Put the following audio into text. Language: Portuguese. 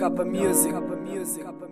Kappa Music.